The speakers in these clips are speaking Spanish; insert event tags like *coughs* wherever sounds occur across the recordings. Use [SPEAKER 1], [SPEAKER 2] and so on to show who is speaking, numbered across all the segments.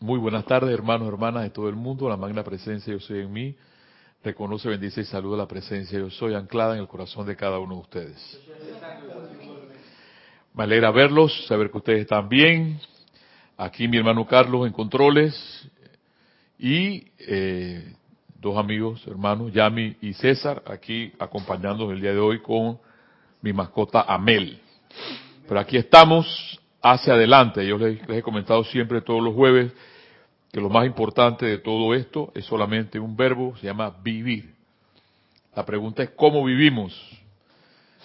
[SPEAKER 1] Muy buenas tardes, hermanos, hermanas de todo el mundo. La magna presencia yo soy en mí. Reconoce, bendice y saluda la presencia yo soy anclada en el corazón de cada uno de ustedes. Me alegra verlos, saber que ustedes están bien. Aquí mi hermano Carlos en controles y eh, dos amigos, hermanos, Yami y César, aquí acompañándonos el día de hoy con mi mascota Amel. Pero aquí estamos hacia adelante. Yo les, he comentado siempre todos los jueves que lo más importante de todo esto es solamente un verbo, se llama vivir. La pregunta es cómo vivimos.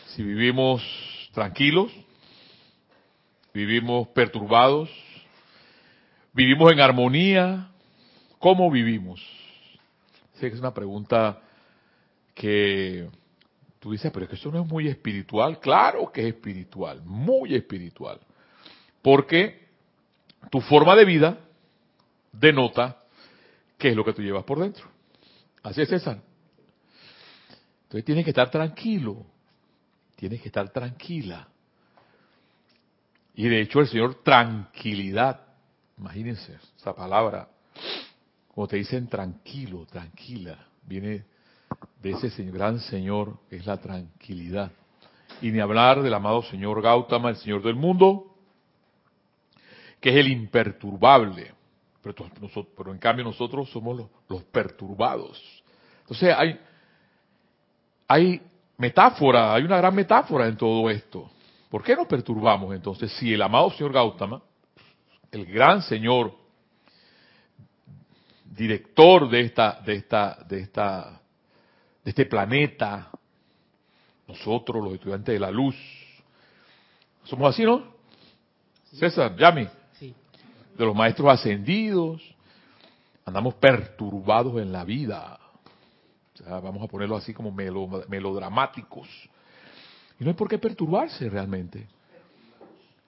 [SPEAKER 1] Si vivimos tranquilos, vivimos perturbados, vivimos en armonía, ¿cómo vivimos? Sé que es una pregunta que tú dices, pero es que eso no es muy espiritual. Claro que es espiritual, muy espiritual. Porque tu forma de vida denota qué es lo que tú llevas por dentro. Así es, César. Entonces tienes que estar tranquilo, tienes que estar tranquila. Y de hecho el Señor tranquilidad, imagínense esa palabra, como te dicen tranquilo, tranquila, viene de ese gran Señor es la tranquilidad. Y ni hablar del amado Señor Gautama, el Señor del mundo, que es el imperturbable. Pero, pero en cambio nosotros somos los, los, perturbados. Entonces hay, hay metáfora, hay una gran metáfora en todo esto. ¿Por qué nos perturbamos entonces si el amado Señor Gautama, el gran Señor, director de esta, de esta, de esta, de este planeta, nosotros los estudiantes de la luz, somos así, ¿no? César, Yami de los maestros ascendidos, andamos perturbados en la vida. O sea, vamos a ponerlo así como melodramáticos. Y no hay por qué perturbarse realmente.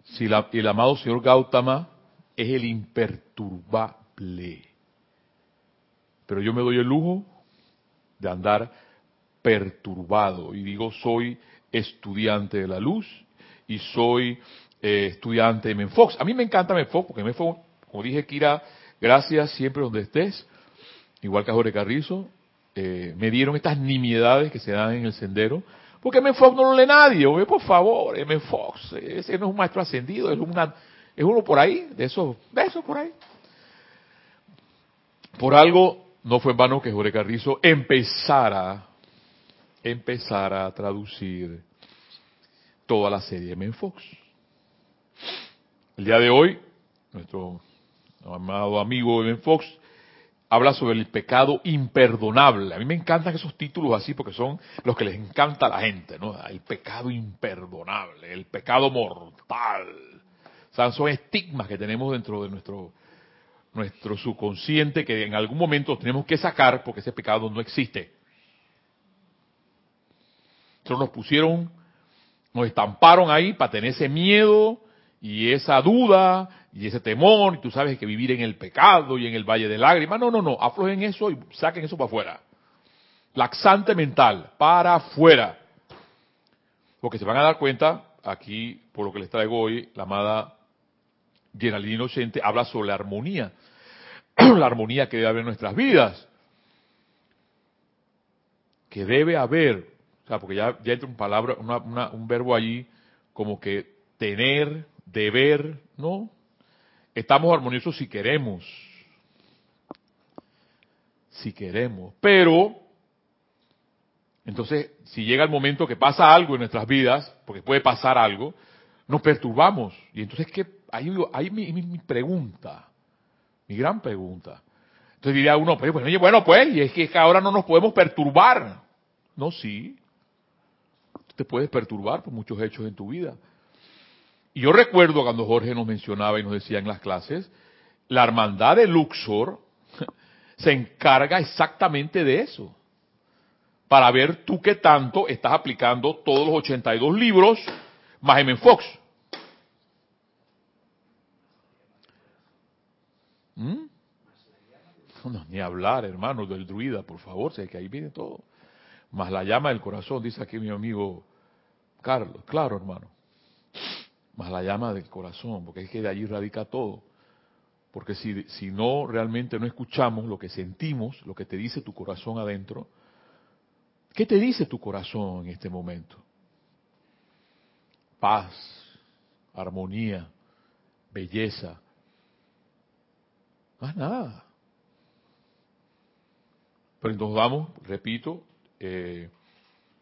[SPEAKER 1] Si la, el amado señor Gautama es el imperturbable. Pero yo me doy el lujo de andar perturbado. Y digo, soy estudiante de la luz y soy eh, estudiante de Menfox. A mí me encanta Menfox, porque Menfox, como dije, Kira, gracias siempre donde estés, igual que a Jorge Carrizo, eh, me dieron estas nimiedades que se dan en el sendero, porque Menfox no lo lee nadie, oye, por favor, Menfox, ese no es un maestro ascendido, es, una, es uno por ahí, de esos, de esos por ahí. Por algo, no fue en vano que Jorge Carrizo empezara, empezara a traducir toda la serie de Menfox. El día de hoy, nuestro amado amigo Ben Fox habla sobre el pecado imperdonable. A mí me encantan esos títulos así porque son los que les encanta a la gente, ¿no? El pecado imperdonable, el pecado mortal. O sea, son estigmas que tenemos dentro de nuestro nuestro subconsciente que en algún momento tenemos que sacar porque ese pecado no existe. Entonces nos pusieron, nos estamparon ahí para tener ese miedo, y esa duda y ese temor, y tú sabes que vivir en el pecado y en el valle de lágrimas, no, no, no, aflojen eso y saquen eso para afuera. Laxante mental, para afuera. Porque se van a dar cuenta, aquí, por lo que les traigo hoy, la amada Generalina Inocente habla sobre la armonía, *clears throat* la armonía que debe haber en nuestras vidas. Que debe haber, o sea, porque ya, ya entra un palabra, un verbo allí como que tener, deber, ¿no? Estamos armoniosos si queremos. Si queremos. Pero, entonces, si llega el momento que pasa algo en nuestras vidas, porque puede pasar algo, nos perturbamos. Y entonces, ¿qué? Ahí, ahí mi, pregunta, mi gran pregunta. Entonces diría uno, pues, bueno, bueno, pues, y es que ahora no nos podemos perturbar. No, sí. Te puedes perturbar por muchos hechos en tu vida. Y yo recuerdo cuando Jorge nos mencionaba y nos decía en las clases, la hermandad de Luxor *laughs* se encarga exactamente de eso. Para ver tú qué tanto estás aplicando todos los 82 libros más M. Fox. ¿Mm? No, ni hablar, hermano, del druida, por favor, sé que ahí viene todo. Más la llama del corazón, dice aquí mi amigo Carlos. Claro, hermano más la llama del corazón, porque es que de allí radica todo. porque si, si no realmente no escuchamos lo que sentimos, lo que te dice tu corazón adentro, ¿qué te dice tu corazón en este momento? Paz, armonía, belleza, más nada. Pero entonces vamos, repito, eh,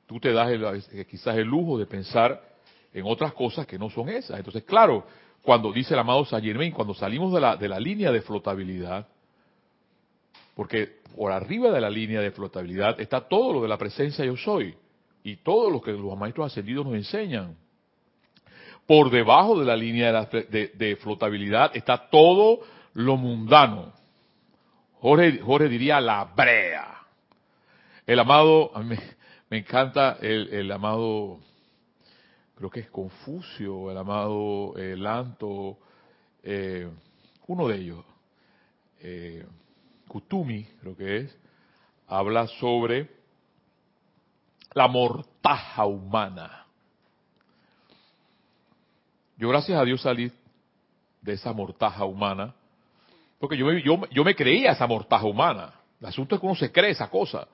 [SPEAKER 1] tú te das el, quizás el lujo de pensar en otras cosas que no son esas. Entonces, claro, cuando dice el amado Saint Germain, cuando salimos de la, de la línea de flotabilidad, porque por arriba de la línea de flotabilidad está todo lo de la presencia yo soy y todo lo que los maestros ascendidos nos enseñan. Por debajo de la línea de, flotabilidad está todo lo mundano. Jorge, Jorge diría la brea. El amado, me, encanta el, amado, creo que es Confucio, el amado eh, Lanto, eh, uno de ellos, eh, Kutumi, creo que es, habla sobre la mortaja humana. Yo gracias a Dios salí de esa mortaja humana, porque yo me, yo, me creía esa mortaja humana. El asunto es que uno se cree esa cosa.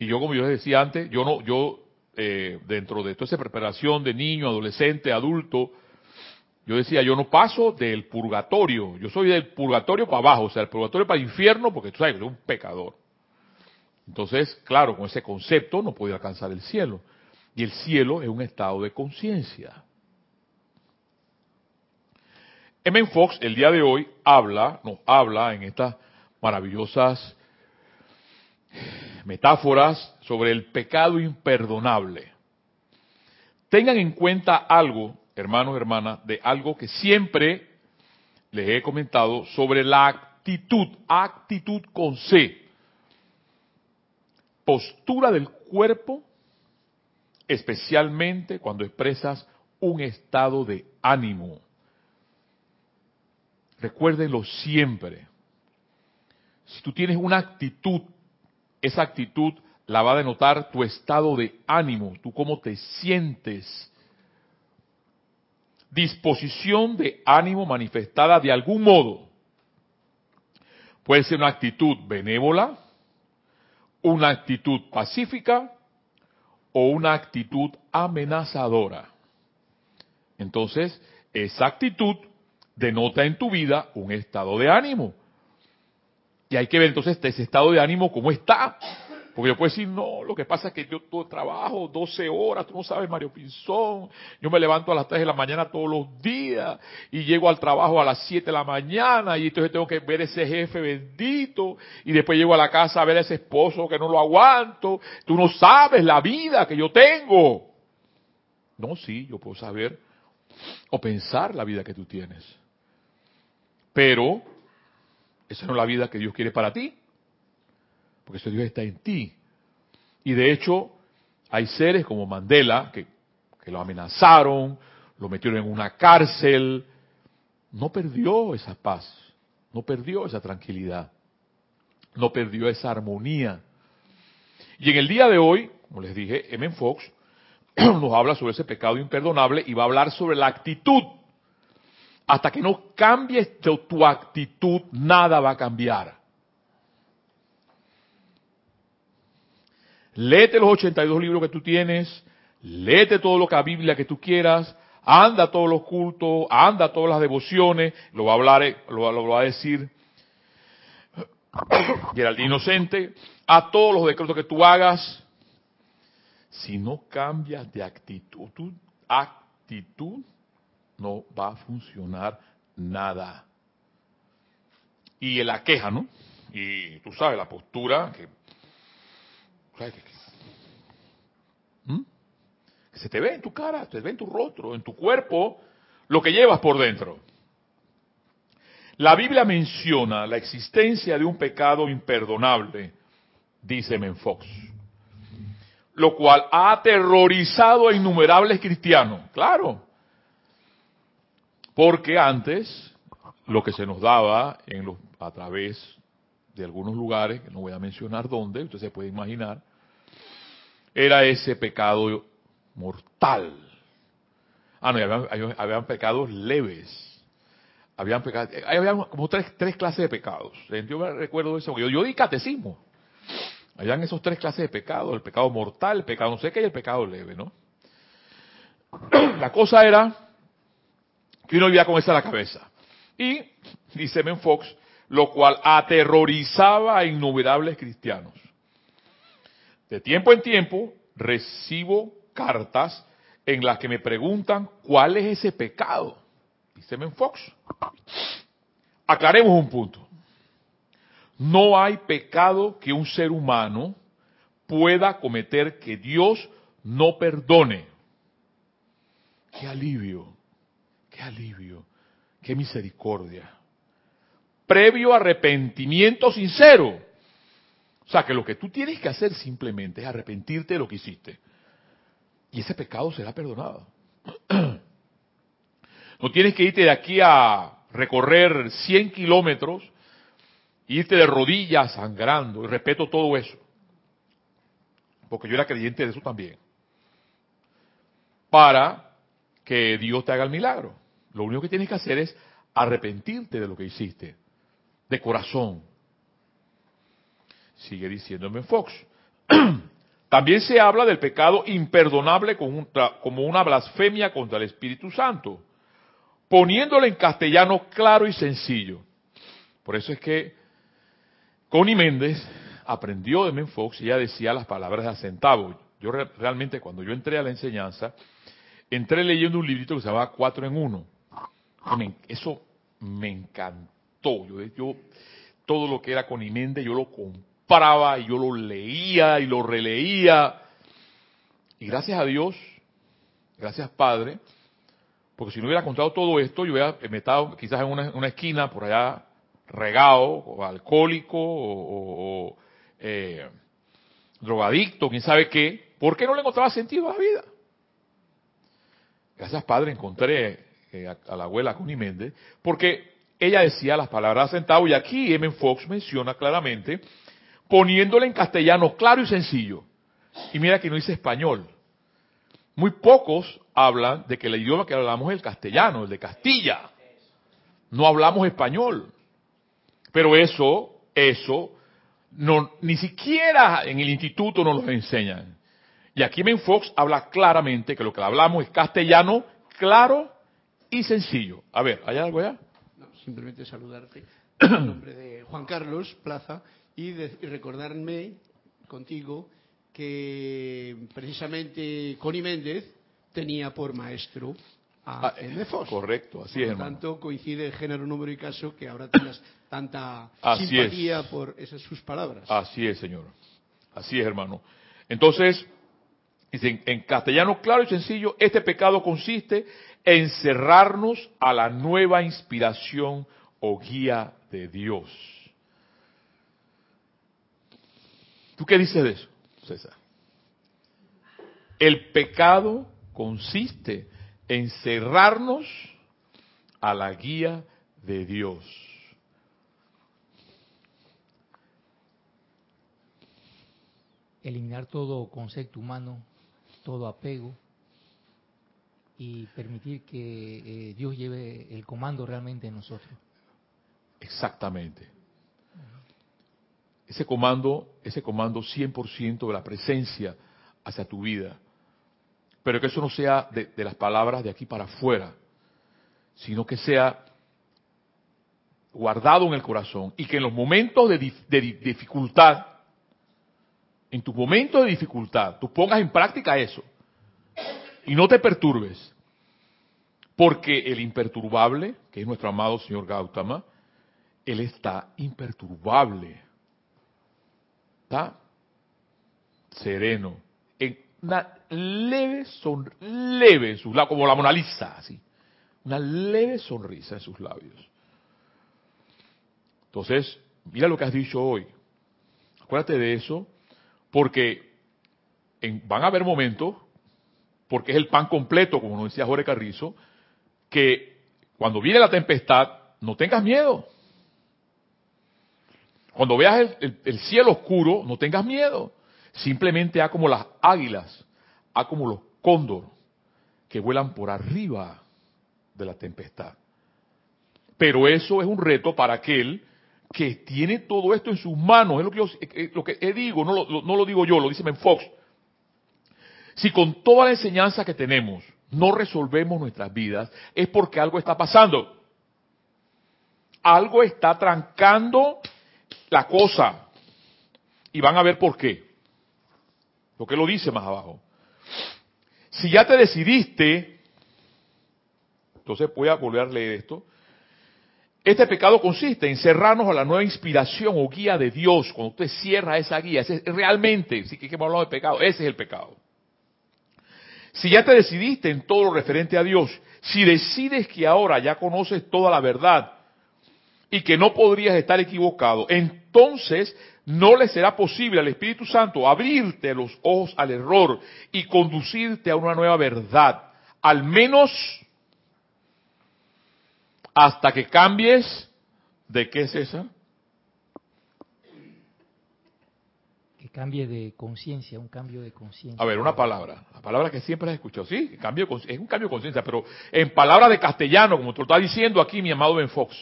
[SPEAKER 1] Y yo, como yo les decía antes, yo no, yo eh, dentro de toda esa preparación de niño, adolescente, adulto, yo decía, yo no paso del purgatorio, yo soy del purgatorio para abajo, o sea, el purgatorio para el infierno, porque tú sabes que soy un pecador. Entonces, claro, con ese concepto no podía alcanzar el cielo. Y el cielo es un estado de conciencia. M. Fox el día de hoy habla, nos habla en estas maravillosas metáforas sobre el pecado imperdonable. Tengan en cuenta algo, hermanos hermanas, de algo que siempre les he comentado sobre la actitud, actitud con C, postura del cuerpo, especialmente cuando expresas un estado de ánimo. Recuérdenlo siempre. Si tú tienes una actitud, esa actitud la va a denotar tu estado de ánimo, tú cómo te sientes. Disposición de ánimo manifestada de algún modo. Puede ser una actitud benévola, una actitud pacífica o una actitud amenazadora. Entonces, esa actitud denota en tu vida un estado de ánimo. Y hay que ver entonces ese estado de ánimo cómo está. Porque yo puedo decir, no, lo que pasa es que yo todo trabajo 12 horas, tú no sabes, Mario Pinzón, yo me levanto a las 3 de la mañana todos los días y llego al trabajo a las 7 de la mañana y entonces tengo que ver ese jefe bendito y después llego a la casa a ver a ese esposo que no lo aguanto. Tú no sabes la vida que yo tengo. No, sí, yo puedo saber o pensar la vida que tú tienes. Pero esa no es la vida que Dios quiere para ti, porque ese Dios está en ti. Y de hecho, hay seres como Mandela que, que lo amenazaron, lo metieron en una cárcel, no perdió esa paz, no perdió esa tranquilidad, no perdió esa armonía. Y en el día de hoy, como les dije, M. Fox *clears throat* nos habla sobre ese pecado imperdonable y va a hablar sobre la actitud hasta que no cambies tu actitud, nada va a cambiar. Léete los 82 libros que tú tienes, léete todo lo que la Biblia que tú quieras, anda a todos los cultos, anda a todas las devociones, lo va a hablar, lo, va a decir *coughs* Geraldino Inocente, a todos los decretos que tú hagas, si no cambias de actitud, tu actitud no va a funcionar nada. Y la queja, ¿no? Y tú sabes, la postura que, ¿Mm? que, se te ve en tu cara, se te ve en tu rostro, en tu cuerpo, lo que llevas por dentro. La Biblia menciona la existencia de un pecado imperdonable, dice Menfox, lo cual ha aterrorizado a innumerables cristianos. Claro, porque antes lo que se nos daba en los, a través de algunos lugares, que no voy a mencionar dónde, usted se puede imaginar, era ese pecado mortal. Ah, no, habían, habían pecados leves. habían pecados, había como tres, tres clases de pecados. Yo me recuerdo eso, yo, yo di catecismo. Habían esos tres clases de pecados, el pecado mortal, el pecado no sé qué y el pecado leve, ¿no? *clears throat* La cosa era que uno vivía con esa en la cabeza. Y, dice Men Fox, lo cual aterrorizaba a innumerables cristianos. De tiempo en tiempo recibo cartas en las que me preguntan cuál es ese pecado. Dice Men Fox. Aclaremos un punto. No hay pecado que un ser humano pueda cometer que Dios no perdone. Qué alivio, alivio, qué misericordia. Previo arrepentimiento sincero. O sea, que lo que tú tienes que hacer simplemente es arrepentirte de lo que hiciste. Y ese pecado será perdonado. *clears throat* No tienes que irte de aquí a recorrer 100 kilómetros, irte de rodillas sangrando, y respeto todo eso. Porque yo era creyente de eso también. Para que Dios te haga el milagro. Lo único que tienes que hacer es arrepentirte de lo que hiciste, de corazón. Sigue diciéndome Fox. *clears throat* También se habla del pecado imperdonable como una blasfemia contra el Espíritu Santo, poniéndolo en castellano claro y sencillo. Por eso es que Connie Méndez aprendió de Fox y ella decía las palabras de a centavo. Yo realmente cuando yo entré a la enseñanza, entré leyendo un librito que se llamaba Cuatro en Uno. Eso me encantó. Yo, todo lo que era con Imende, yo lo compraba y yo lo leía y lo releía. Y gracias a Dios, gracias Padre, porque si no hubiera contado todo esto, yo hubiera estado quizás en una, esquina por allá regado, o alcohólico, o, eh, drogadicto, quién sabe qué. ¿Por qué no le encontraba sentido a la vida? Gracias, Padre, encontré eh, a, la abuela Connie Méndez, porque ella decía las palabras sentado y aquí M. Fox menciona claramente, poniéndole en castellano claro y sencillo. Y mira que no dice español. Muy pocos hablan de que el idioma que hablamos es el castellano, el de Castilla. No hablamos español. Pero eso, eso, ni siquiera en el instituto nos lo enseñan. Y aquí Men Fox habla claramente que lo que hablamos es castellano claro y sencillo. A ver, ¿hay algo ya?
[SPEAKER 2] No, simplemente saludarte en nombre de Juan Carlos Plaza y, recordarme contigo que precisamente Connie Méndez tenía por maestro a ah, M. Fox.
[SPEAKER 1] Correcto, así es,
[SPEAKER 2] hermano. Por tanto, coincide el género, número y caso que ahora tengas tanta simpatía por esas sus palabras.
[SPEAKER 1] Así es, señor. Así es, hermano. Entonces, en castellano claro y sencillo, este pecado consiste en cerrarnos a la nueva inspiración o guía de Dios. ¿Tú qué dices de eso, César? El pecado consiste en cerrarnos a la guía de Dios.
[SPEAKER 3] Eliminar todo concepto humano todo apego y permitir que eh, Dios lleve el comando realmente en nosotros.
[SPEAKER 1] Exactamente. Ese comando, ese comando 100% de la presencia hacia tu vida. Pero que eso no sea de, las palabras de aquí para afuera, sino que sea guardado en el corazón y que en los momentos de, de dificultad en tu momento de dificultad, tú pongas en práctica eso. Y no te perturbes. Porque el imperturbable, que es nuestro amado señor Gautama, él está imperturbable. Está sereno. En una leve sonrisa, leve en sus labios, como la Mona Lisa, así. Una leve sonrisa en sus labios. Entonces, mira lo que has dicho hoy. Acuérdate de eso porque van a haber momentos, porque es el pan completo, como nos decía Jorge Carrizo, que cuando viene la tempestad, no tengas miedo. Cuando veas el, cielo oscuro, no tengas miedo. Simplemente haz como las águilas, haz como los cóndor, que vuelan por arriba de la tempestad. Pero eso es un reto para aquel que tiene todo esto en sus manos. Es lo que, yo, eh, lo que digo, no lo, no lo digo yo, lo dice Ben Fox. Si con toda la enseñanza que tenemos no resolvemos nuestras vidas, es porque algo está pasando. Algo está trancando la cosa. Y van a ver por qué. Lo que lo dice más abajo. Si ya te decidiste, entonces voy a volver a leer esto. Este pecado consiste en cerrarnos a la nueva inspiración o guía de Dios. Cuando usted cierra esa guía, ese es realmente, si que hemos hablado de pecado, ese es el pecado. Si ya te decidiste en todo lo referente a Dios, si decides que ahora ya conoces toda la verdad y que no podrías estar equivocado, entonces no le será posible al Espíritu Santo abrirte los ojos al error y conducirte a una nueva verdad, al menos hasta que cambies de qué es esa?
[SPEAKER 3] Cambie de conciencia, un cambio de conciencia.
[SPEAKER 1] A ver, una palabra, la palabra que siempre has escuchado, sí, cambio, es un cambio de conciencia, pero en palabras de castellano, como tú lo estás diciendo aquí, mi amado Ben Fox,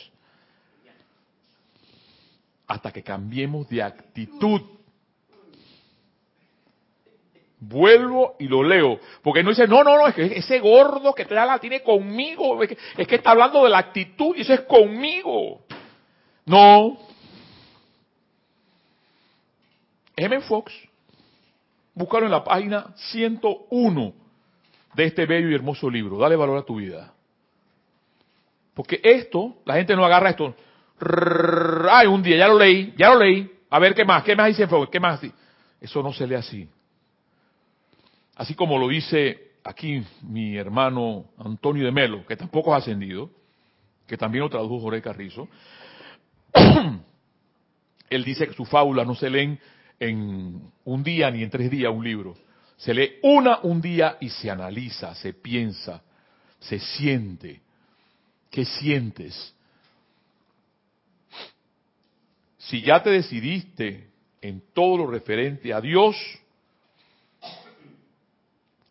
[SPEAKER 1] hasta que cambiemos de actitud. Vuelvo y lo leo, porque no dice, no, no, no, es que ese gordo que te da la tiene conmigo, es que, es que está hablando de la actitud y eso es conmigo. No, M. Fox, búscalo en la página 101 de este bello y hermoso libro. Dale valor a tu vida. Porque esto, la gente no agarra esto. Ay, un día, ya lo leí, ya lo leí. A ver qué más, qué más dice Fox, qué más. Eso no se lee así. Así como lo dice aquí mi hermano Antonio de Melo, que tampoco ha ascendido, que también lo tradujo Jorge Carrizo. *clears throat* Él dice que sus fábulas no se leen en un día ni en tres días un libro. Se lee una un día y se analiza, se piensa, se siente. ¿Qué sientes? Si ya te decidiste en todo lo referente a Dios,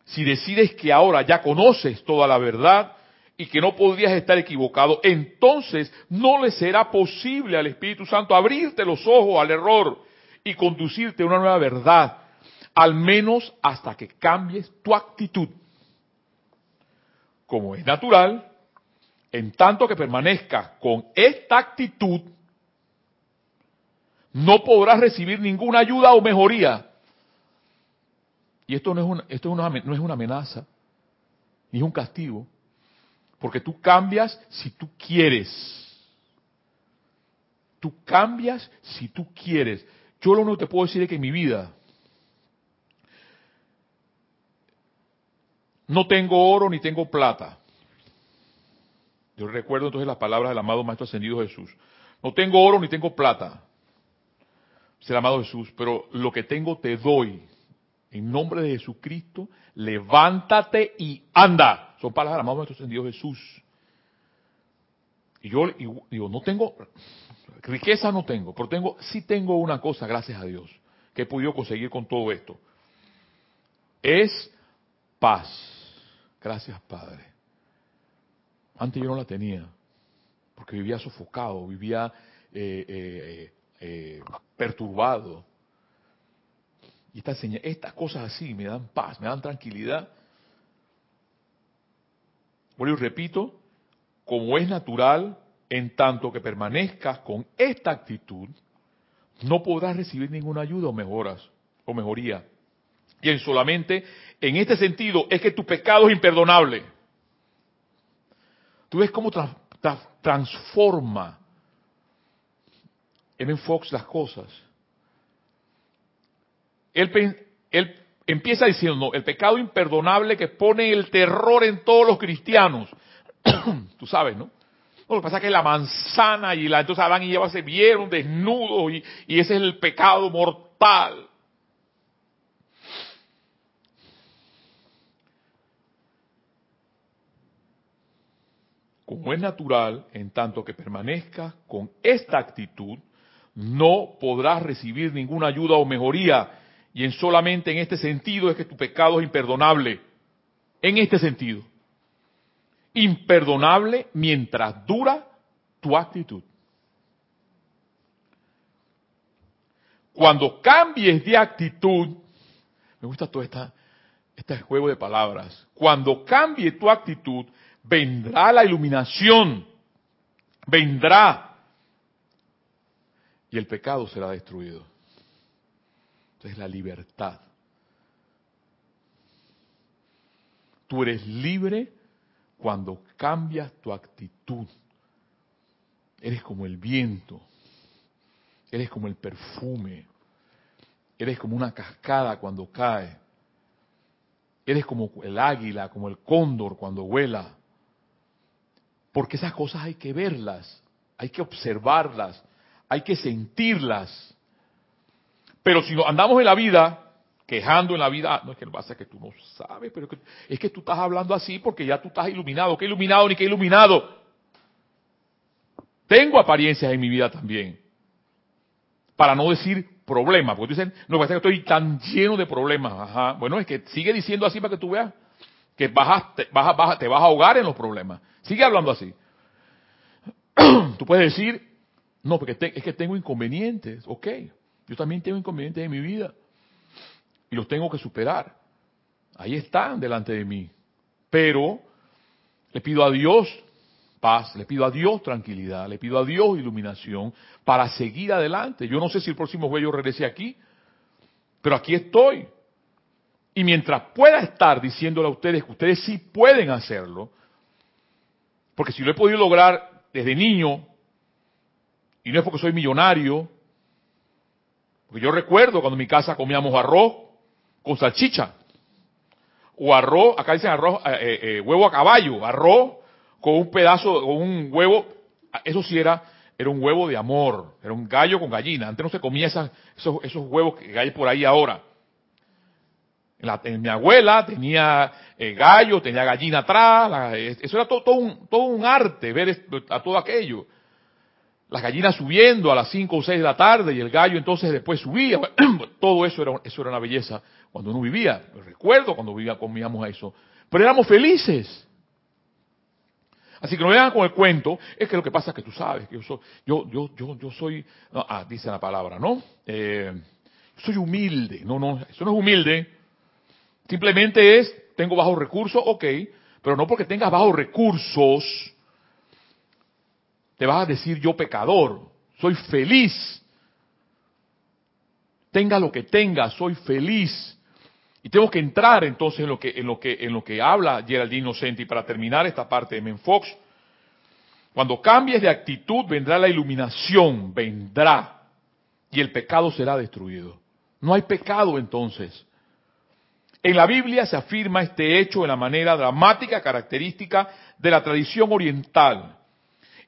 [SPEAKER 1] si decides que ahora ya conoces toda la verdad y que no podrías estar equivocado, entonces no le será posible al Espíritu Santo abrirte los ojos al error y conducirte a una nueva verdad, al menos hasta que cambies tu actitud. Como es natural, en tanto que permanezcas con esta actitud, no podrás recibir ninguna ayuda o mejoría. Y esto no es una, esto no es una amenaza, ni es un castigo, porque tú cambias si tú quieres. Tú cambias si tú quieres. Yo lo único que te puedo decir es que en mi vida no tengo oro ni tengo plata. Yo recuerdo entonces las palabras del amado Maestro Ascendido Jesús. No tengo oro ni tengo plata. El amado Jesús, pero lo que tengo te doy. En nombre de Jesucristo, levántate y anda. Son palabras del amado Maestro Ascendido Jesús. Y yo digo, no tengo, riqueza no tengo, pero tengo, sí tengo una cosa, gracias a Dios, que he podido conseguir con todo esto. Es paz. Gracias, Padre. Antes yo no la tenía, porque vivía sofocado, vivía eh, eh, eh, perturbado. Y estas, cosas así me dan paz, me dan tranquilidad. Bueno, y repito, como es natural, en tanto que permanezcas con esta actitud, no podrás recibir ninguna ayuda o mejoras o mejoría. Y en solamente en este sentido es que tu pecado es imperdonable. Tú ves cómo transforma M. Fox las cosas. Él, él empieza diciendo, el pecado imperdonable que pone el terror en todos los cristianos. *coughs* Tú sabes, ¿no? Lo que pasa es que la manzana y la, entonces Adán y Eva se vieron desnudos y, y ese es el pecado mortal. Como es natural, en tanto que permanezcas con esta actitud, no podrás recibir ninguna ayuda o mejoría. Y en solamente en este sentido es que tu pecado es imperdonable. En este sentido imperdonable mientras dura tu actitud. Cuando cambies de actitud, me gusta todo esta, este juego de palabras, cuando cambie tu actitud, vendrá la iluminación, vendrá, y el pecado será destruido. Entonces la libertad. Tú eres libre cuando cambias tu actitud. Eres como el viento. Eres como el perfume. Eres como una cascada cuando cae. Eres como el águila, como el cóndor cuando vuela. Porque esas cosas hay que verlas, hay que observarlas, hay que sentirlas. Pero si andamos en la vida quejando en la vida, ah, no es que lo pasa que tú no sabes, pero es que tú estás hablando así porque ya tú estás iluminado. ¿Qué iluminado ni qué iluminado? Tengo apariencias en mi vida también. Para no decir problemas, porque dicen, no, pasa que estoy tan lleno de problemas. Ajá. Bueno, es que sigue diciendo así para que tú veas que vas te, vas a, te vas a ahogar en los problemas. Sigue hablando así. *clears throat* tú puedes decir, no, porque es que tengo inconvenientes. Ok, yo también tengo inconvenientes en mi vida y los tengo que superar. Ahí están delante de mí. Pero le pido a Dios paz, le pido a Dios tranquilidad, le pido a Dios iluminación para seguir adelante. Yo no sé si el próximo jueves yo regrese aquí, pero aquí estoy. Y mientras pueda estar diciéndole a ustedes que ustedes sí pueden hacerlo, porque si lo he podido lograr desde niño, y no es porque soy millonario, porque yo recuerdo cuando en mi casa comíamos arroz con salchicha, o arroz, acá dicen arroz, eh, eh, eh, huevo a caballo, arroz con un pedazo, con un huevo, eso sí era, era un huevo de amor, era un gallo con gallina. Antes no se comía esos, esos huevos que hay por ahí ahora. En, mi abuela tenía gallo, tenía gallina atrás, eso era todo, todo, un, todo un arte, ver a todo aquello. Las gallinas subiendo a las 5 o 6 de la tarde y el gallo entonces después subía. *clears throat* todo eso era, eso era una belleza cuando uno vivía. Recuerdo cuando vivía, comíamos eso. Pero éramos felices. Así que no vean con el cuento, es que lo que pasa es que tú sabes que yo soy, yo, yo, yo, yo soy, ah, dice la palabra, ¿no? Eh, soy humilde, no, no, eso no es humilde, simplemente es, tengo bajos recursos, ok, pero no porque tengas bajos recursos, te vas a decir yo pecador, soy feliz, tenga lo que tenga, soy feliz. Y tengo que entrar entonces en lo que, en lo que, en lo que habla Geraldine Inocenti para terminar esta parte de Menfox. Cuando cambies de actitud vendrá la iluminación, vendrá, y el pecado será destruido. No hay pecado entonces. En la Biblia se afirma este hecho de la manera dramática, característica de la tradición oriental,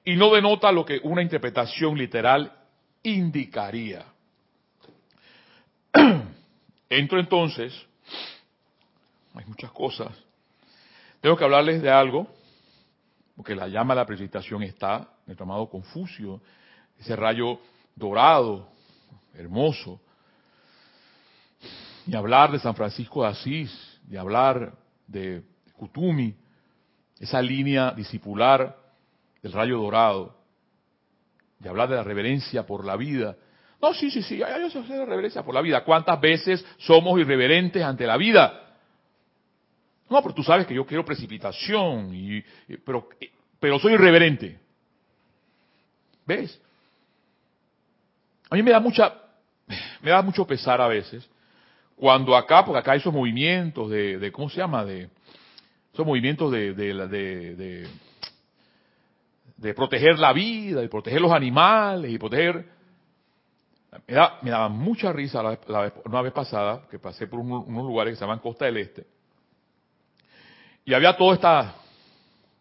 [SPEAKER 1] y no denota lo que una interpretación literal indicaría. *clears throat* Entro entonces hay muchas cosas. Tengo que hablarles de algo, porque la llama de la presentación está el llamado Confucio, ese rayo dorado, hermoso. Y hablar de San Francisco de Asís, y hablar de Kutumi, esa línea discipular del rayo dorado, y hablar de la reverencia por la vida. No, sí, sí, sí, yo sé la reverencia por la vida. ¿Cuántas veces somos irreverentes ante la vida? No, pero tú sabes que yo quiero precipitación, y, pero, pero soy irreverente. ¿Ves? A mí me da mucha, me da mucho pesar a veces cuando acá, porque acá hay esos movimientos de, de ¿cómo se llama? De esos movimientos de, de, de, proteger la vida, de proteger los animales y proteger. Me, da, me daba mucha risa la, una vez pasada que pasé por unos lugares que se llaman Costa del Este y había todo, esta,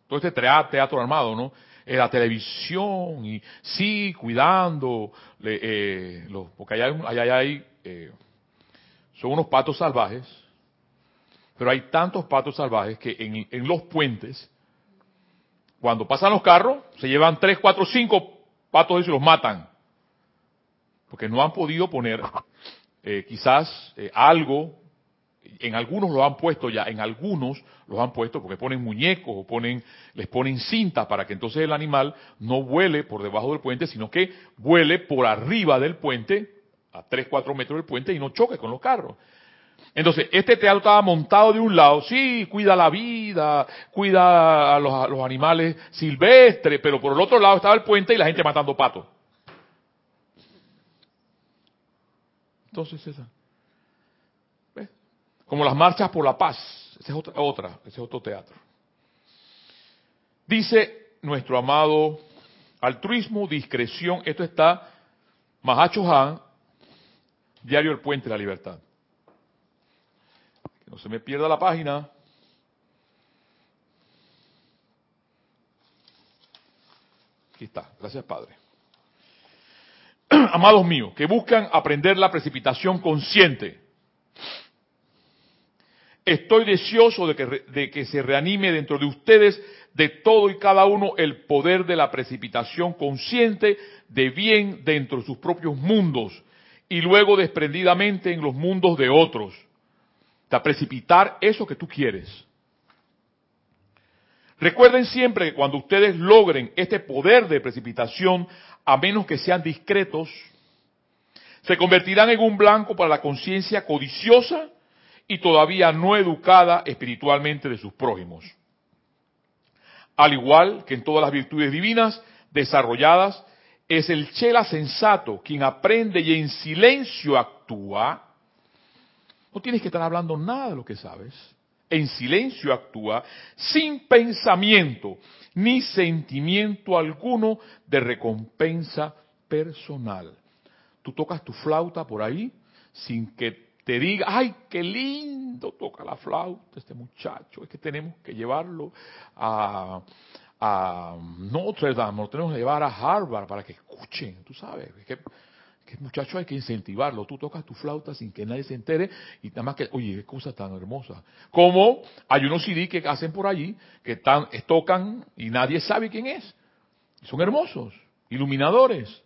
[SPEAKER 1] todo este teatro armado, ¿no? En la televisión y sí, cuidando, eh, los, porque allá, allá hay, eh, son unos patos salvajes, pero hay tantos patos salvajes que en, en los puentes, cuando pasan los carros, se llevan tres, cuatro, cinco patos y los matan. Porque no han podido poner eh, quizás algo En algunos lo han puesto ya, en algunos los han puesto porque ponen muñecos o les ponen cinta para que entonces el animal no vuele por debajo del puente, sino que vuele por arriba del puente, a 3, 4 metros del puente y no choque con los carros. Entonces, este teatro estaba montado de un lado, sí, cuida la vida, cuida a los, a los animales silvestres, pero por el otro lado estaba el puente y la gente matando patos. Entonces, esa. Como las marchas por la paz. Esa es otra, otra, ese es otro teatro. Dice nuestro amado altruismo, discreción. Esto está Mahacho Han, Diario El Puente de la Libertad. Que no se me pierda la página. Aquí está. Gracias, Padre. *clears throat* Amados míos, que buscan aprender la precipitación consciente. Estoy deseoso de que, de que, se reanime dentro de ustedes, de todo y cada uno, el poder de la precipitación consciente de bien dentro de sus propios mundos y luego desprendidamente en los mundos de otros. De precipitar eso que tú quieres. Recuerden siempre que cuando ustedes logren este poder de precipitación, a menos que sean discretos, se convertirán en un blanco para la conciencia codiciosa y todavía no educada espiritualmente de sus prójimos. Al igual que en todas las virtudes divinas desarrolladas, es el chela sensato quien aprende y en silencio actúa. No tienes que estar hablando nada de lo que sabes. En silencio actúa sin pensamiento ni sentimiento alguno de recompensa personal. Tú tocas tu flauta por ahí sin que te diga, ay, qué lindo toca la flauta este muchacho, es que tenemos que llevarlo a, a Notre Dame, lo tenemos que llevar a Harvard para que escuchen, tú sabes, es que, que muchacho hay que incentivarlo, tú tocas tu flauta sin que nadie se entere y nada más que, oye, qué cosa tan hermosa. Como hay unos CD que hacen por allí que están, tocan y nadie sabe quién es. Son hermosos, iluminadores.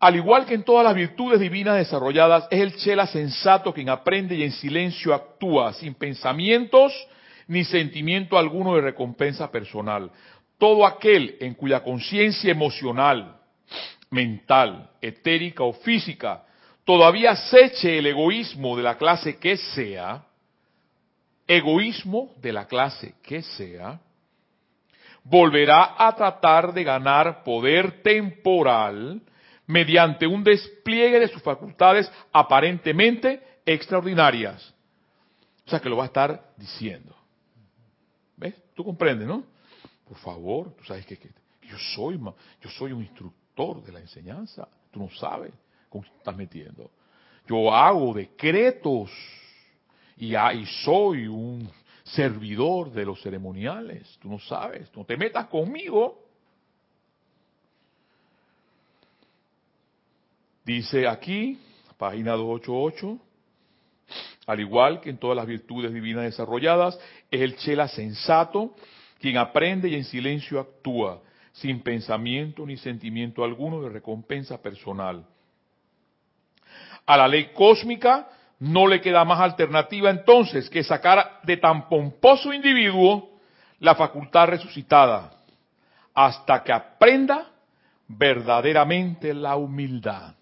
[SPEAKER 1] Al igual que en todas las virtudes divinas desarrolladas, es el chela sensato quien aprende y en silencio actúa, sin pensamientos ni sentimiento alguno de recompensa personal. Todo aquel en cuya conciencia emocional, mental, etérica o física todavía aceche el egoísmo de la clase que sea, egoísmo de la clase que sea, volverá a tratar de ganar poder temporal mediante un despliegue de sus facultades aparentemente extraordinarias. O sea que lo va a estar diciendo. ¿Ves? Tú comprendes, ¿no? Por favor, tú sabes que, yo soy yo soy un instructor de la enseñanza. Tú no sabes cómo te estás metiendo. Yo hago decretos y, y soy un servidor de los ceremoniales. Tú no sabes. No te metas conmigo. Dice aquí, página 288, al igual que en todas las virtudes divinas desarrolladas, es el chela sensato quien aprende y en silencio actúa, sin pensamiento ni sentimiento alguno de recompensa personal. A la ley cósmica no le queda más alternativa entonces que sacar de tan pomposo individuo la facultad resucitada, hasta que aprenda verdaderamente la humildad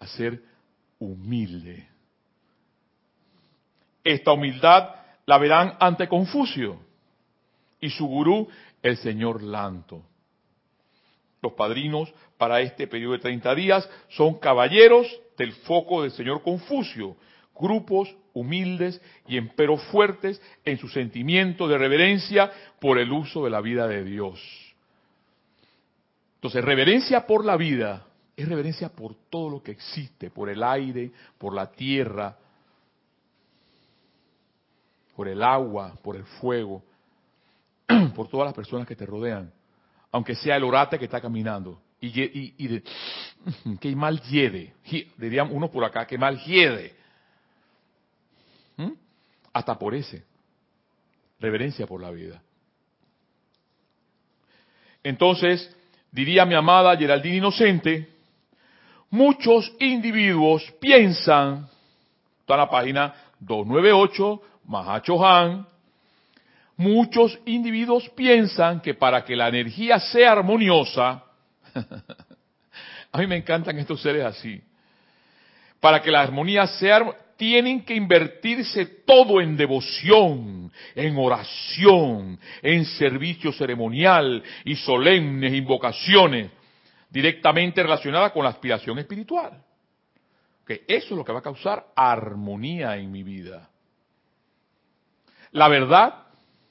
[SPEAKER 1] a ser humilde. Esta humildad la verán ante Confucio y su gurú, el señor Lanto. Los padrinos para este periodo de 30 días son caballeros del foco del señor Confucio, grupos humildes y empero fuertes en su sentimiento de reverencia por el uso de la vida de Dios. Entonces, reverencia por la vida es reverencia por todo lo que existe, por el aire, por la tierra, por el agua, por el fuego, *clears throat* por todas las personas que te rodean, aunque sea el orate que está caminando. Y, y, *clears throat* que mal hiede, dirían uno por acá, que mal hiede. ¿Mm? Hasta por ese. Reverencia por la vida. Entonces, diría mi amada Geraldine Inocente, muchos individuos piensan, está en la página 298, Mahacho Han, muchos individuos piensan que para que la energía sea armoniosa, *laughs* a mí me encantan estos seres así, para que la armonía sea tienen que invertirse todo en devoción, en oración, en servicio ceremonial y solemnes invocaciones directamente relacionadas con la aspiración espiritual. Que eso es lo que va a causar armonía en mi vida. La verdad,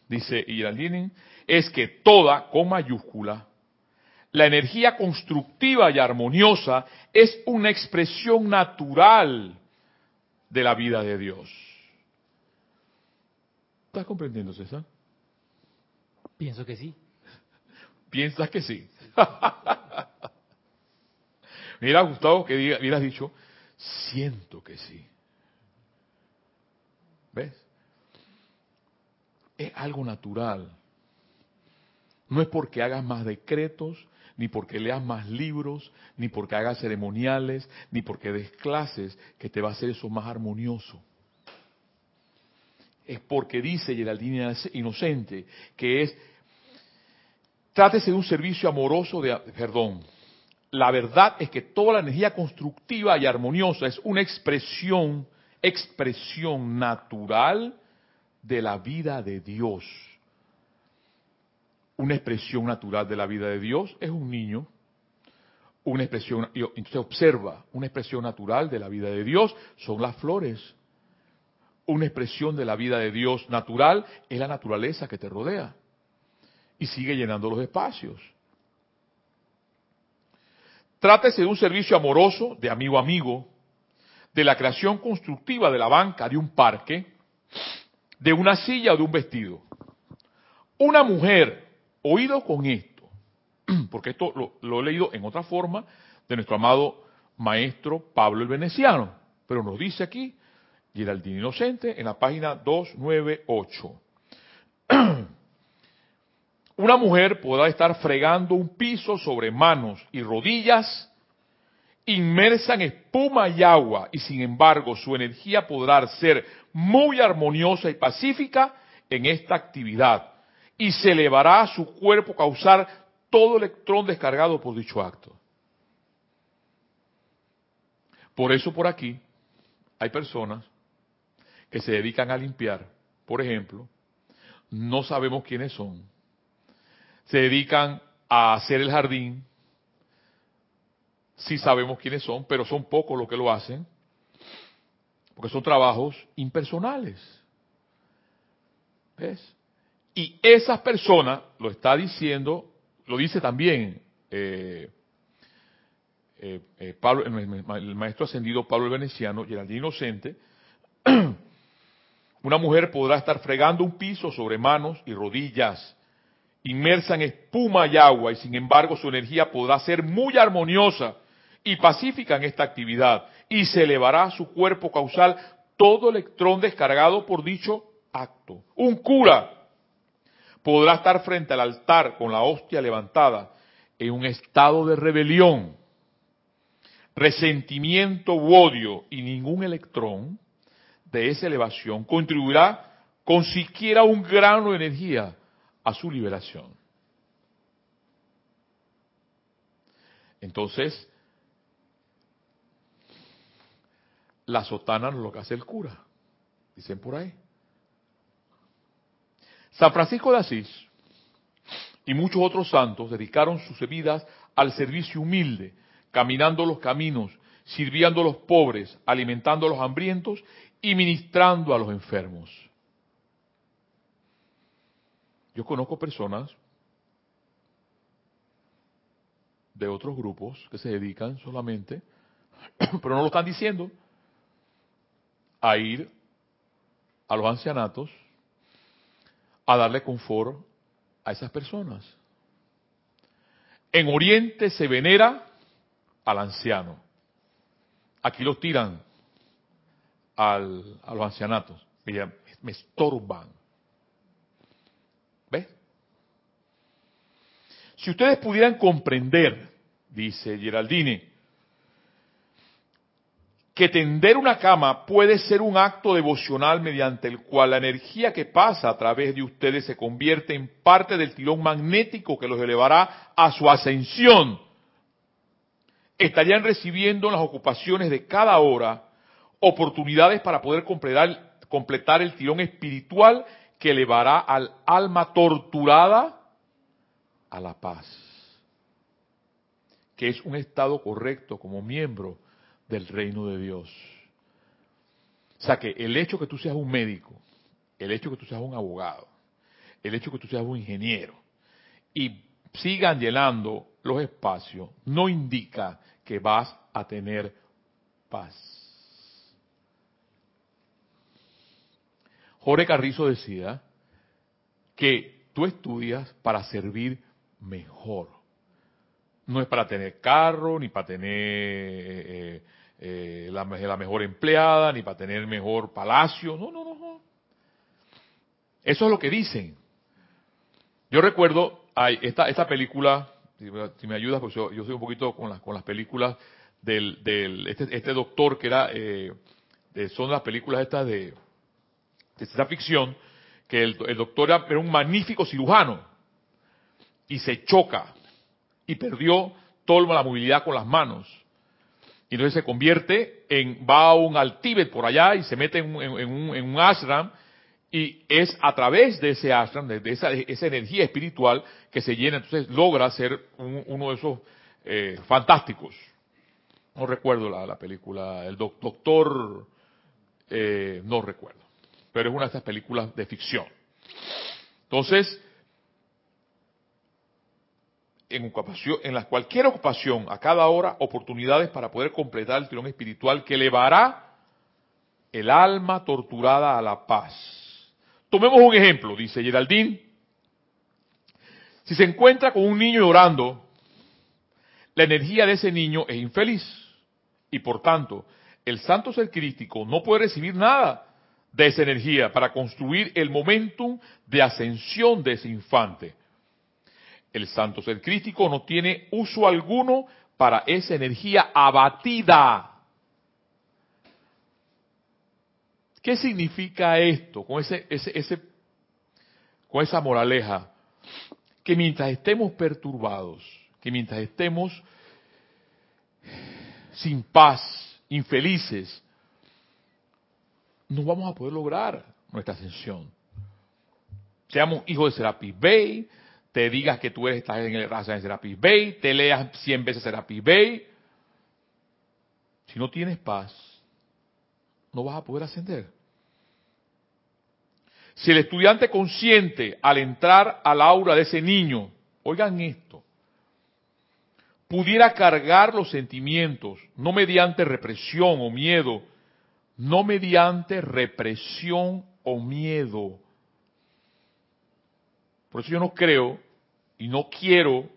[SPEAKER 1] dice Iraldini, es que toda, con mayúscula, la energía constructiva y armoniosa es una expresión natural de la vida de Dios. ¿Estás comprendiendo, César?
[SPEAKER 3] Pienso que sí.
[SPEAKER 1] ¿Piensas que sí? *laughs* Mira, Gustavo, que diga, hubieras dicho, siento que sí. ¿Ves? Es algo natural. No es porque hagas más decretos, ni porque leas más libros, ni porque hagas ceremoniales, ni porque des clases, que te va a hacer eso más armonioso. Es porque dice Geraldine Inocente que es, trátese de un servicio amoroso de, perdón, la verdad es que toda la energía constructiva y armoniosa es una expresión, expresión natural de la vida de Dios una expresión natural de la vida de Dios es un niño. Una expresión, entonces observa, una expresión natural de la vida de Dios son las flores. Una expresión de la vida de Dios natural es la naturaleza que te rodea. Y sigue llenando los espacios. Trátese de un servicio amoroso, de amigo a amigo, de la creación constructiva de la banca de un parque, de una silla o de un vestido. Una mujer Oído con esto, *clears throat* porque esto lo, he leído en otra forma de nuestro amado maestro Pablo el Veneciano, pero nos dice aquí, Geraldine Inocente, en la página 298. *clears throat* Una mujer podrá estar fregando un piso sobre manos y rodillas inmersa en espuma y agua, y sin embargo su energía podrá ser muy armoniosa y pacífica en esta actividad, y se elevará a su cuerpo causar todo electrón descargado por dicho acto. Por eso por aquí hay personas que se dedican a limpiar, por ejemplo, no sabemos quiénes son, se dedican a hacer el jardín, sí sabemos quiénes son, pero son pocos los que lo hacen, porque son trabajos impersonales. ¿Ves? Y esas personas, lo está diciendo, lo dice también eh, eh, eh, Pablo, el, maestro ascendido Pablo el Veneciano, Geraldine Inocente, *clears throat* una mujer podrá estar fregando un piso sobre manos y rodillas, inmersa en espuma y agua, y sin embargo su energía podrá ser muy armoniosa y pacífica en esta actividad, y se elevará a su cuerpo causal todo electrón descargado por dicho acto. Un cura podrá estar frente al altar con la hostia levantada en un estado de rebelión, resentimiento u odio y ningún electrón de esa elevación contribuirá con siquiera un grano de energía a su liberación. Entonces, la sotana no es lo que hace el cura, dicen por ahí. San Francisco de Asís y muchos otros santos dedicaron sus vidas al servicio humilde, caminando los caminos, sirviendo a los pobres, alimentando a los hambrientos y ministrando a los enfermos. Yo conozco personas de otros grupos que se dedican solamente, *clears throat* pero no lo están diciendo, a ir a los ancianatos a darle confort a esas personas. En Oriente se venera al anciano. Aquí los tiran al, a los ancianatos. Me, me estorban. ¿Ves? Si ustedes pudieran comprender, dice Geraldine, que tender una cama puede ser un acto devocional mediante el cual la energía que pasa a través de ustedes se convierte en parte del tirón magnético que los elevará a su ascensión. Estarían recibiendo en las ocupaciones de cada hora oportunidades para poder completar, completar el tirón espiritual que elevará al alma torturada a la paz, que es un estado correcto como miembro del reino de Dios. O sea que el hecho que tú seas un médico, el hecho que tú seas un abogado, el hecho que tú seas un ingeniero y sigan llenando los espacios, no indica que vas a tener paz. Jorge Carrizo decía que tú estudias para servir mejor. No es para tener carro, ni para tener eh, eh, la, la, mejor empleada, ni para tener mejor palacio. No, no, no. Eso es lo que dicen. Yo recuerdo hay esta, esta película, si me, ayudas, porque yo, soy un poquito con las, con las películas del, del este, este doctor que era, eh, de, son las películas estas de, de esta ficción, que el, el doctor era, era un magnífico cirujano y se choca y perdió toda la movilidad con las manos y entonces se convierte en, va a un al Tíbet por allá y se mete en, un, en un, ashram y es a través de ese ashram, de, esa, esa, energía espiritual que se llena, entonces logra ser uno de esos eh, fantásticos. No recuerdo la, la película, el doctor, eh, no recuerdo, pero es una de esas películas de ficción. Entonces, en, ocupación, en la cualquier ocupación, a cada hora, oportunidades para poder completar el tirón espiritual que elevará el alma torturada a la paz. Tomemos un ejemplo, dice Geraldine. Si se encuentra con un niño llorando, la energía de ese niño es infeliz y por tanto el santo ser crístico no puede recibir nada de esa energía para construir el momentum de ascensión de ese infante. El santo ser crístico no tiene uso alguno para esa energía abatida. ¿Qué significa esto con, ese, ese, ese, con esa moraleja? Que mientras estemos perturbados, que mientras estemos sin paz, infelices, no vamos a poder lograr nuestra ascensión. Seamos hijos de Serapis Bey, te digas que tú eres, estás en el raza de Serapis Bay, te leas 100 veces Serapis Bay. Si no tienes paz, no vas a poder ascender. Si el estudiante consciente al entrar al aura de ese niño, oigan esto, pudiera cargar los sentimientos, no mediante represión o miedo, no mediante represión o miedo, por eso yo no creo y no quiero,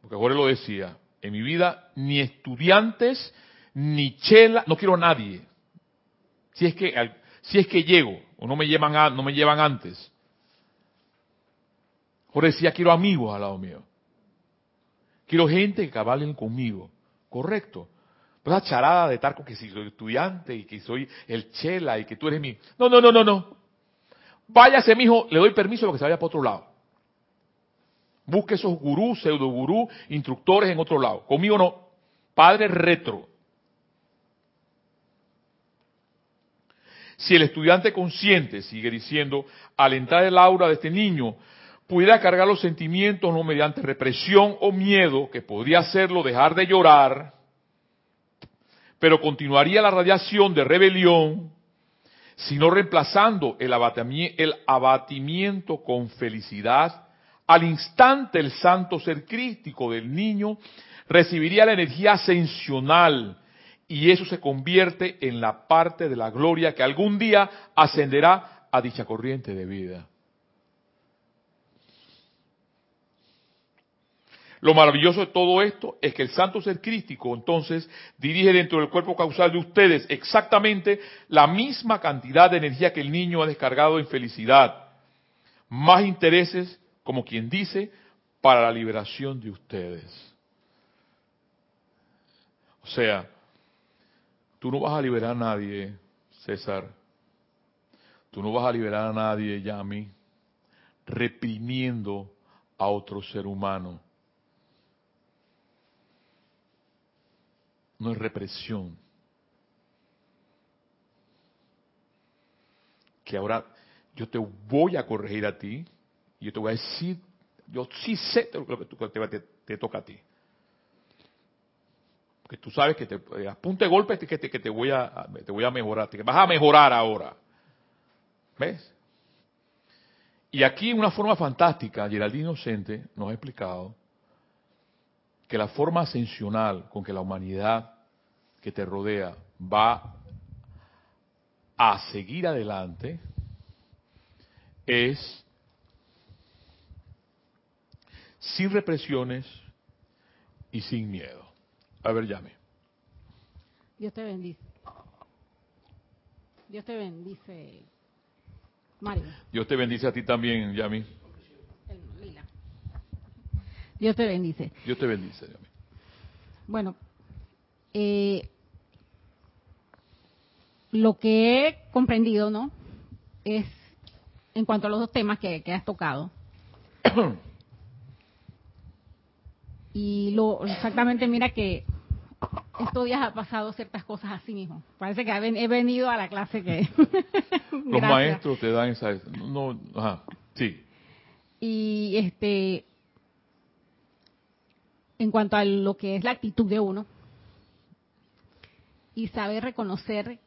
[SPEAKER 1] porque Jorge lo decía, en mi vida ni estudiantes, ni chela, no quiero a nadie. Si es que, si es que llego, o no me llevan, a, no me llevan antes. Jorge decía, quiero amigos al lado mío. Quiero gente que cabalen conmigo. Correcto. Pero esa charada de estar con que si soy estudiante y que soy el chela y que tú eres mi... No, no, no, no, no. Váyase, mijo, le doy permiso para que se vaya para otro lado. Busque esos gurús, pseudo gurú, instructores en otro lado. Conmigo no. Padre retro. Si el estudiante consciente, sigue diciendo, al entrar el aura de este niño, pudiera cargar los sentimientos no mediante represión o miedo, que podría hacerlo dejar de llorar, pero continuaría la radiación de rebelión, sino reemplazando el abatimiento con felicidad al instante el santo ser crístico del niño recibiría la energía ascensional y eso se convierte en la parte de la gloria que algún día ascenderá a dicha corriente de vida. Lo maravilloso de todo esto es que el santo ser crístico entonces dirige dentro del cuerpo causal de ustedes exactamente la misma cantidad de energía que el niño ha descargado en felicidad, más intereses como quien dice, para la liberación de ustedes. O sea, Tú no vas a liberar a nadie, César. Tú no vas a liberar a nadie, Yami, reprimiendo a otro ser humano. No es represión. Que ahora yo te voy a corregir a ti yo te voy a decir, yo sí sé lo que te, toca a ti que tú sabes que te eh, apunte golpes que te, que te voy a te voy a mejorar, que vas a mejorar ahora. ¿Ves? Y aquí una forma fantástica, Geraldine Inocente nos ha explicado que la forma ascensional con que la humanidad que te rodea va a seguir adelante es sin represiones y sin miedo. A ver, llame.
[SPEAKER 4] Dios te bendice. Dios te bendice, Mario.
[SPEAKER 1] Dios te bendice a ti también, Yami.
[SPEAKER 4] Dios te bendice.
[SPEAKER 1] Dios te bendice, Yami.
[SPEAKER 4] Bueno, eh, lo que he comprendido, ¿no? Es en cuanto a los dos temas que, que has tocado. *coughs* y lo exactamente mira que estos días ha pasado ciertas cosas así mismo. Parece que he venido a la clase que... *laughs*
[SPEAKER 1] Los maestros te dan esa... No, ajá, sí.
[SPEAKER 4] Y este... En cuanto a lo que es la actitud de uno y saber reconocer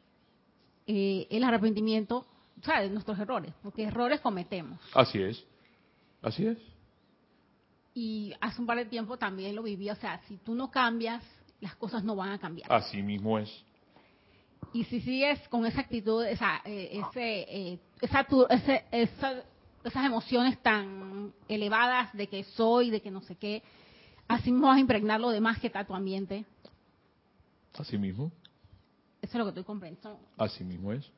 [SPEAKER 4] eh, el arrepentimiento, o sea, de nuestros errores, porque errores cometemos.
[SPEAKER 1] Así es, así es.
[SPEAKER 4] Y hace un par de tiempo también lo viví, o sea, si tú no cambias, las cosas no van a cambiar.
[SPEAKER 1] Así mismo es.
[SPEAKER 4] Y si sigues con esa actitud, esa, eh, ese, eh, esa, esas emociones tan elevadas de que soy, de que no sé qué, así mismo vas a impregnar lo demás que está tu ambiente.
[SPEAKER 1] Así mismo.
[SPEAKER 4] Eso es lo que estoy comprendiendo.
[SPEAKER 1] Así mismo es.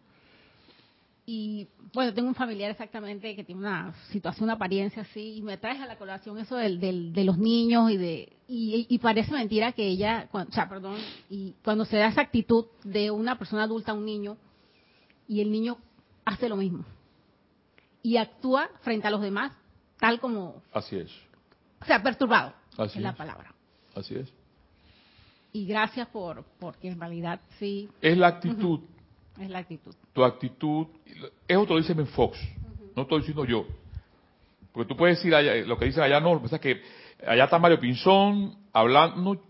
[SPEAKER 4] Y bueno, tengo un familiar exactamente que tiene una situación, una apariencia así, y me traes a la colación eso del, de los niños y de y, parece mentira que ella, o sea, perdón, y cuando se da esa actitud de una persona adulta a un niño y el niño hace lo mismo y actúa frente a los demás tal como.
[SPEAKER 1] Así es.
[SPEAKER 4] O sea, perturbado. Así es la palabra.
[SPEAKER 1] Así es.
[SPEAKER 4] Y gracias por, porque en realidad sí.
[SPEAKER 1] Es la actitud.
[SPEAKER 4] Es la actitud.
[SPEAKER 1] Tu actitud, eso te lo dice Ben Fox, no estoy diciendo yo. Porque tú puedes decir allá, lo que dicen allá, no, lo que que allá está Mario Pinzón hablando,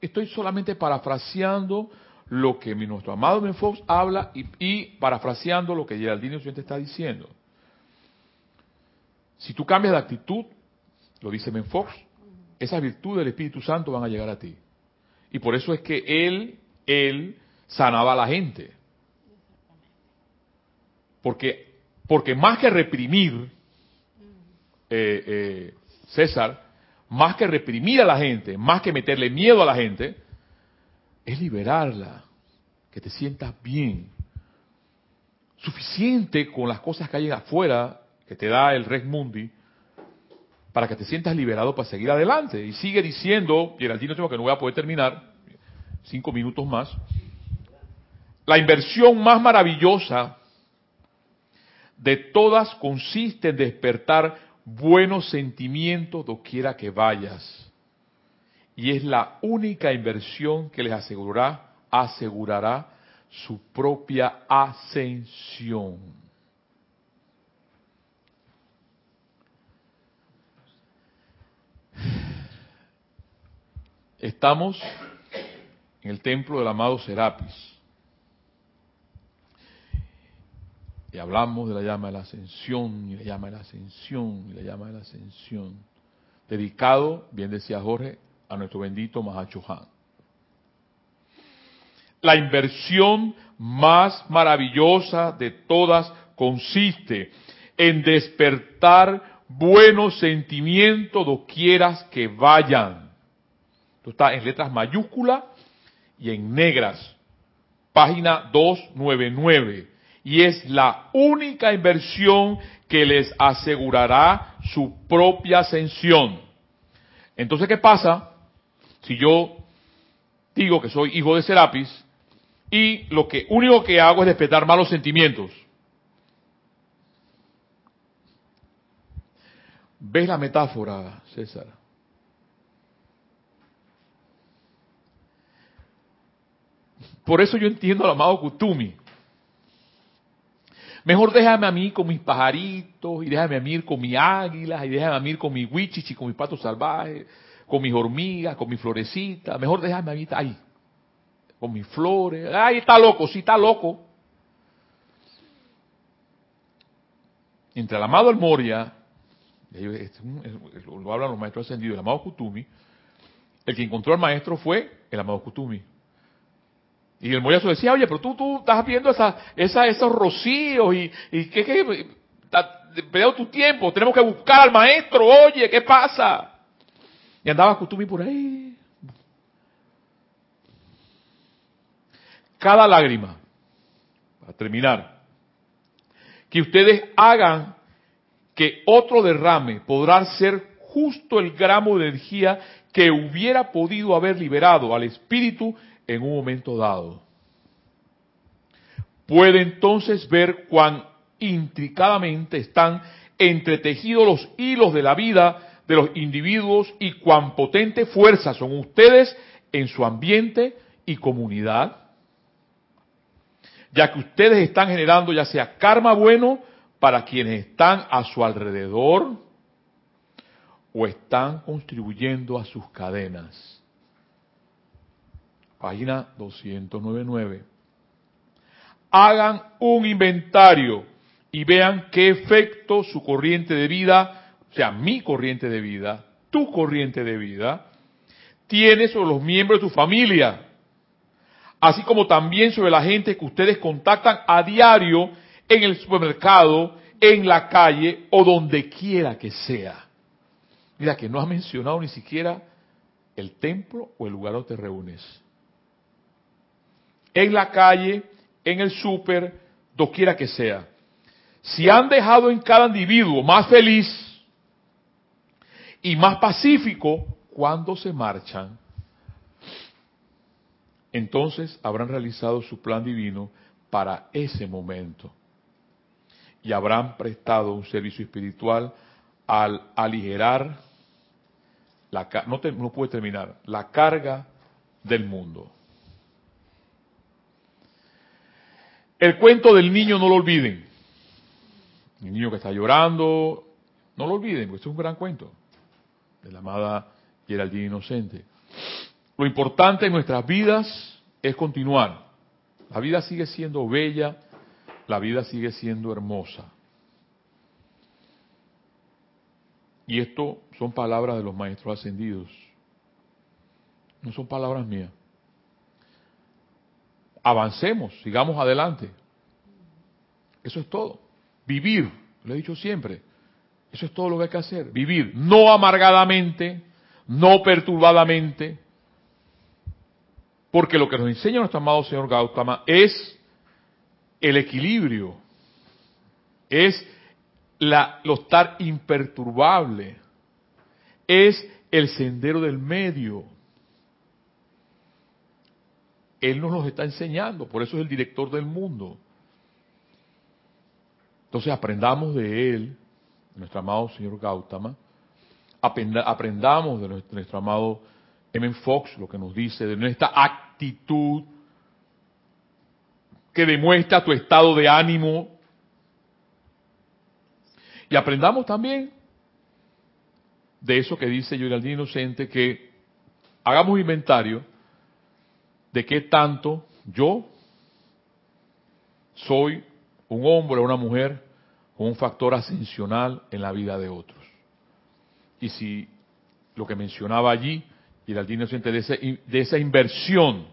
[SPEAKER 1] estoy solamente parafraseando lo que nuestro amado Ben Fox habla y, parafraseando lo que Geraldine te está diciendo. Si tú cambias de actitud, lo dice Ben Fox, esas virtudes del Espíritu Santo van a llegar a ti. Y por eso es que él, él sanaba a la gente. Porque, porque más que reprimir, eh, eh, César, más que reprimir a la gente, más que meterle miedo a la gente, es liberarla, que te sientas bien. Suficiente con las cosas que hay afuera, que te da el Red Mundi, para que te sientas liberado para seguir adelante. Y sigue diciendo, Geraldino, tengo que no voy a poder terminar, cinco minutos más, la inversión más maravillosa de todas consiste en despertar buenos sentimientos doquiera que vayas. Y es la única inversión que les asegurará, asegurará su propia ascensión. Estamos en el templo del amado Serapis. Y hablamos de la llama de la ascensión, y la llama de la ascensión, y la llama de la ascensión. Dedicado, bien decía Jorge, a nuestro bendito Mahacho Han. La inversión más maravillosa de todas consiste en despertar buenos sentimientos doquieras que vayan. Esto está en letras mayúsculas y en negras. Página 299 y es la única inversión que les asegurará su propia ascensión. Entonces, ¿qué pasa? Si yo digo que soy hijo de Serapis, y lo que único que hago es despertar malos sentimientos. ¿Ves la metáfora, César? Por eso yo entiendo al amado Kutumi. Mejor déjame a mí con mis pajaritos, y déjame a mí con mis águilas, y déjame a mí con mis wichichi, con mis patos salvajes, con mis hormigas, con mis florecitas. Mejor déjame a mí ahí, con mis flores. Ay, está loco, sí está loco. Entre el amado El Moria, lo hablan los maestros ascendidos, el amado Kutumi, el que encontró al maestro fue el amado Kutumi. Y el Moyazo decía, oye, pero tú, tú estás viendo esos rocíos y, y que, que perdiendo tu tiempo, tenemos que buscar al maestro, oye, ¿qué pasa? Y andaba Kutumi por ahí. Cada lágrima, para terminar, que ustedes hagan que otro derrame podrá ser justo el gramo de energía que hubiera podido haber liberado al espíritu en un momento dado. Puede entonces ver cuán intricadamente están entretejidos los hilos de la vida de los individuos y cuán potente fuerza son ustedes en su ambiente y comunidad, ya que ustedes están generando ya sea karma bueno para quienes están a su alrededor o están contribuyendo a sus cadenas página 299. Hagan un inventario y vean qué efecto su corriente de vida, o sea, mi corriente de vida, tu corriente de vida, tiene sobre los miembros de tu familia, así como también sobre la gente que ustedes contactan a diario en el supermercado, en la calle o donde quiera que sea. Mira que no has mencionado ni siquiera el templo o el lugar donde te reúnes en la calle, en el súper, doquiera que sea. Si han dejado en cada individuo más feliz y más pacífico cuando se marchan, entonces habrán realizado su plan divino para ese momento y habrán prestado un servicio espiritual al aligerar la no, no puede terminar la carga del mundo. El cuento del niño no lo olviden. El niño que está llorando, no lo olviden, porque es un gran cuento de la amada Geraldine Inocente. Lo importante en nuestras vidas es continuar. La vida sigue siendo bella, la vida sigue siendo hermosa. Y esto son palabras de los maestros ascendidos. No son palabras mías avancemos, sigamos adelante. Eso es todo. Vivir, lo he dicho siempre. Eso es todo lo que hay que hacer. Vivir, no amargadamente, no perturbadamente, porque lo que nos enseña nuestro amado señor Gautama es el equilibrio, es la, lo estar imperturbable, es el sendero del medio. Él nos los está enseñando, por eso es el director del mundo. Entonces aprendamos de Él, nuestro amado señor Gautama, aprendamos de nuestro, amado M. Fox, lo que nos dice, de nuestra actitud que demuestra tu estado de ánimo. Y aprendamos también de eso que dice Geraldine Inocente, que hagamos inventario de qué tanto yo soy un hombre o una mujer con un factor ascensional en la vida de otros. Y si lo que mencionaba allí, y el inocente de, de esa inversión,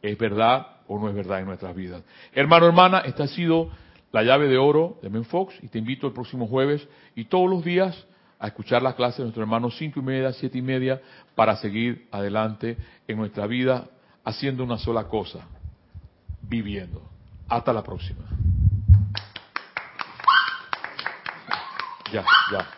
[SPEAKER 1] es verdad o no es verdad en nuestras vidas. Hermano, hermana, esta ha sido la llave de oro de Menfox y te invito el próximo jueves y todos los días a escuchar las clases de nuestro hermano cinco y media, siete y media, para seguir adelante en nuestra vida haciendo una sola cosa, viviendo. Hasta la próxima. Ya, ya.